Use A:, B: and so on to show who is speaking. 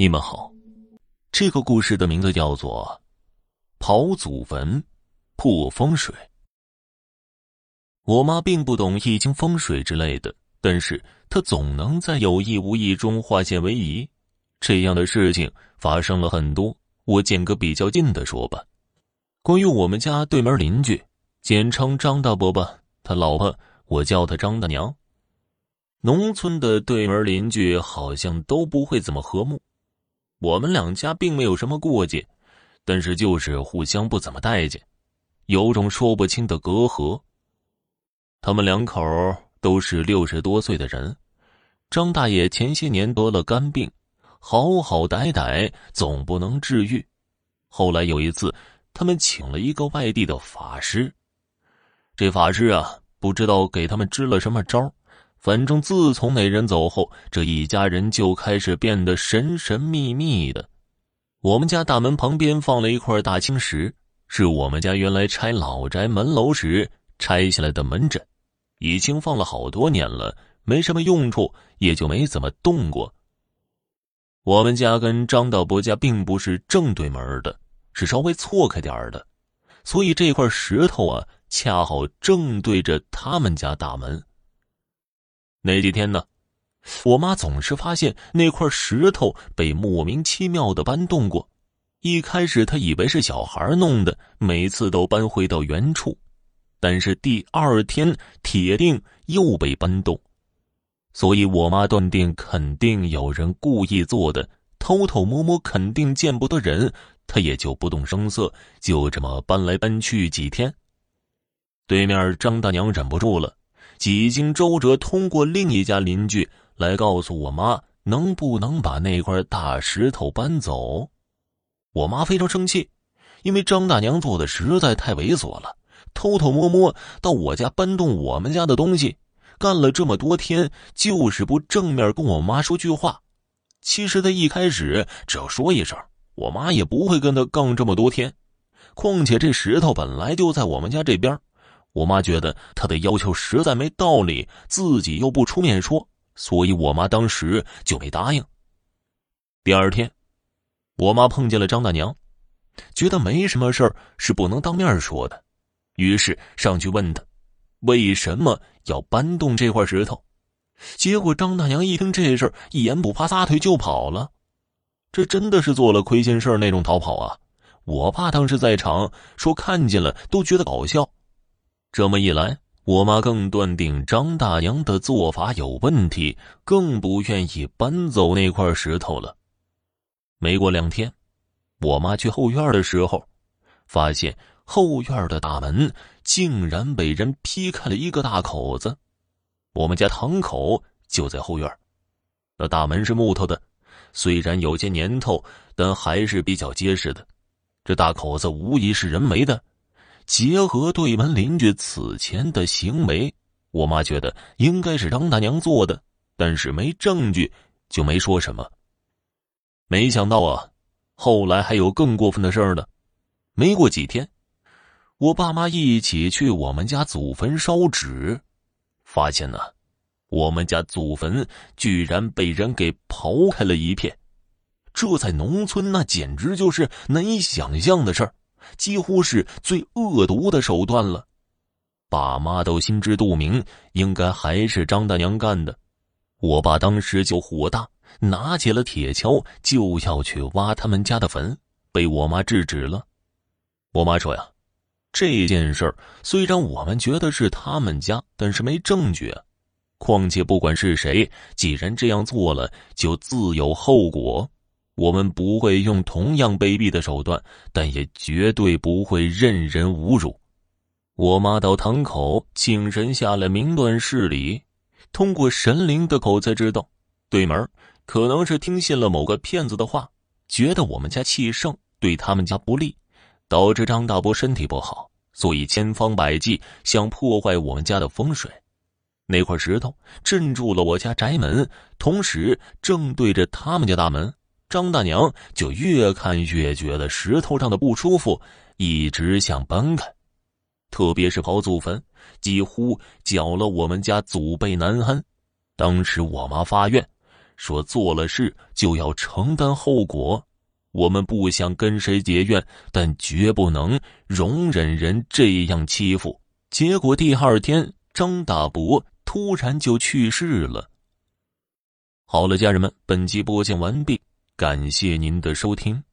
A: 你们好，这个故事的名字叫做《刨祖坟破风水》。我妈并不懂易经风水之类的，但是她总能在有意无意中化险为夷。这样的事情发生了很多。我捡个比较近的说吧，关于我们家对门邻居，简称张大伯吧，他老婆我叫他张大娘。农村的对门邻居好像都不会怎么和睦。我们两家并没有什么过节，但是就是互相不怎么待见，有种说不清的隔阂。他们两口都是六十多岁的人，张大爷前些年得了肝病，好好歹歹总不能治愈。后来有一次，他们请了一个外地的法师，这法师啊，不知道给他们支了什么招反正自从那人走后，这一家人就开始变得神神秘秘的。我们家大门旁边放了一块大青石，是我们家原来拆老宅门楼时拆下来的门枕，已经放了好多年了，没什么用处，也就没怎么动过。我们家跟张道伯家并不是正对门的，是稍微错开点的，所以这块石头啊，恰好正对着他们家大门。那几天呢，我妈总是发现那块石头被莫名其妙的搬动过。一开始她以为是小孩弄的，每次都搬回到原处，但是第二天铁定又被搬动，所以我妈断定肯定有人故意做的，偷偷摸摸肯定见不得人，她也就不动声色，就这么搬来搬去几天。对面张大娘忍不住了。几经周折，通过另一家邻居来告诉我妈，能不能把那块大石头搬走？我妈非常生气，因为张大娘做的实在太猥琐了，偷偷摸摸到我家搬动我们家的东西，干了这么多天，就是不正面跟我妈说句话。其实他一开始只要说一声，我妈也不会跟他杠这么多天。况且这石头本来就在我们家这边。我妈觉得他的要求实在没道理，自己又不出面说，所以我妈当时就没答应。第二天，我妈碰见了张大娘，觉得没什么事儿是不能当面说的，于是上去问他为什么要搬动这块石头。结果张大娘一听这事儿，一言不发，撒腿就跑了。这真的是做了亏心事儿那种逃跑啊！我爸当时在场，说看见了都觉得搞笑。这么一来，我妈更断定张大娘的做法有问题，更不愿意搬走那块石头了。没过两天，我妈去后院的时候，发现后院的大门竟然被人劈开了一个大口子。我们家堂口就在后院，那大门是木头的，虽然有些年头，但还是比较结实的。这大口子无疑是人为的。结合对门邻居此前的行为，我妈觉得应该是张大娘做的，但是没证据，就没说什么。没想到啊，后来还有更过分的事儿呢。没过几天，我爸妈一起去我们家祖坟烧纸，发现呢，我们家祖坟居然被人给刨开了一片，这在农村那简直就是难以想象的事儿。几乎是最恶毒的手段了，爸妈都心知肚明，应该还是张大娘干的。我爸当时就火大，拿起了铁锹就要去挖他们家的坟，被我妈制止了。我妈说呀：“这件事儿虽然我们觉得是他们家，但是没证据啊。况且不管是谁，既然这样做了，就自有后果。”我们不会用同样卑鄙的手段，但也绝对不会任人侮辱。我妈到堂口请神下来明断事理，通过神灵的口才知道，对门可能是听信了某个骗子的话，觉得我们家气盛，对他们家不利，导致张大伯身体不好，所以千方百计想破坏我们家的风水。那块石头镇住了我家宅门，同时正对着他们家大门。张大娘就越看越觉得石头上的不舒服，一直想搬开。特别是刨祖坟，几乎搅了我们家祖辈难安。当时我妈发愿，说做了事就要承担后果。我们不想跟谁结怨，但绝不能容忍人这样欺负。结果第二天，张大伯突然就去世了。好了，家人们，本集播讲完毕，感谢您的收听。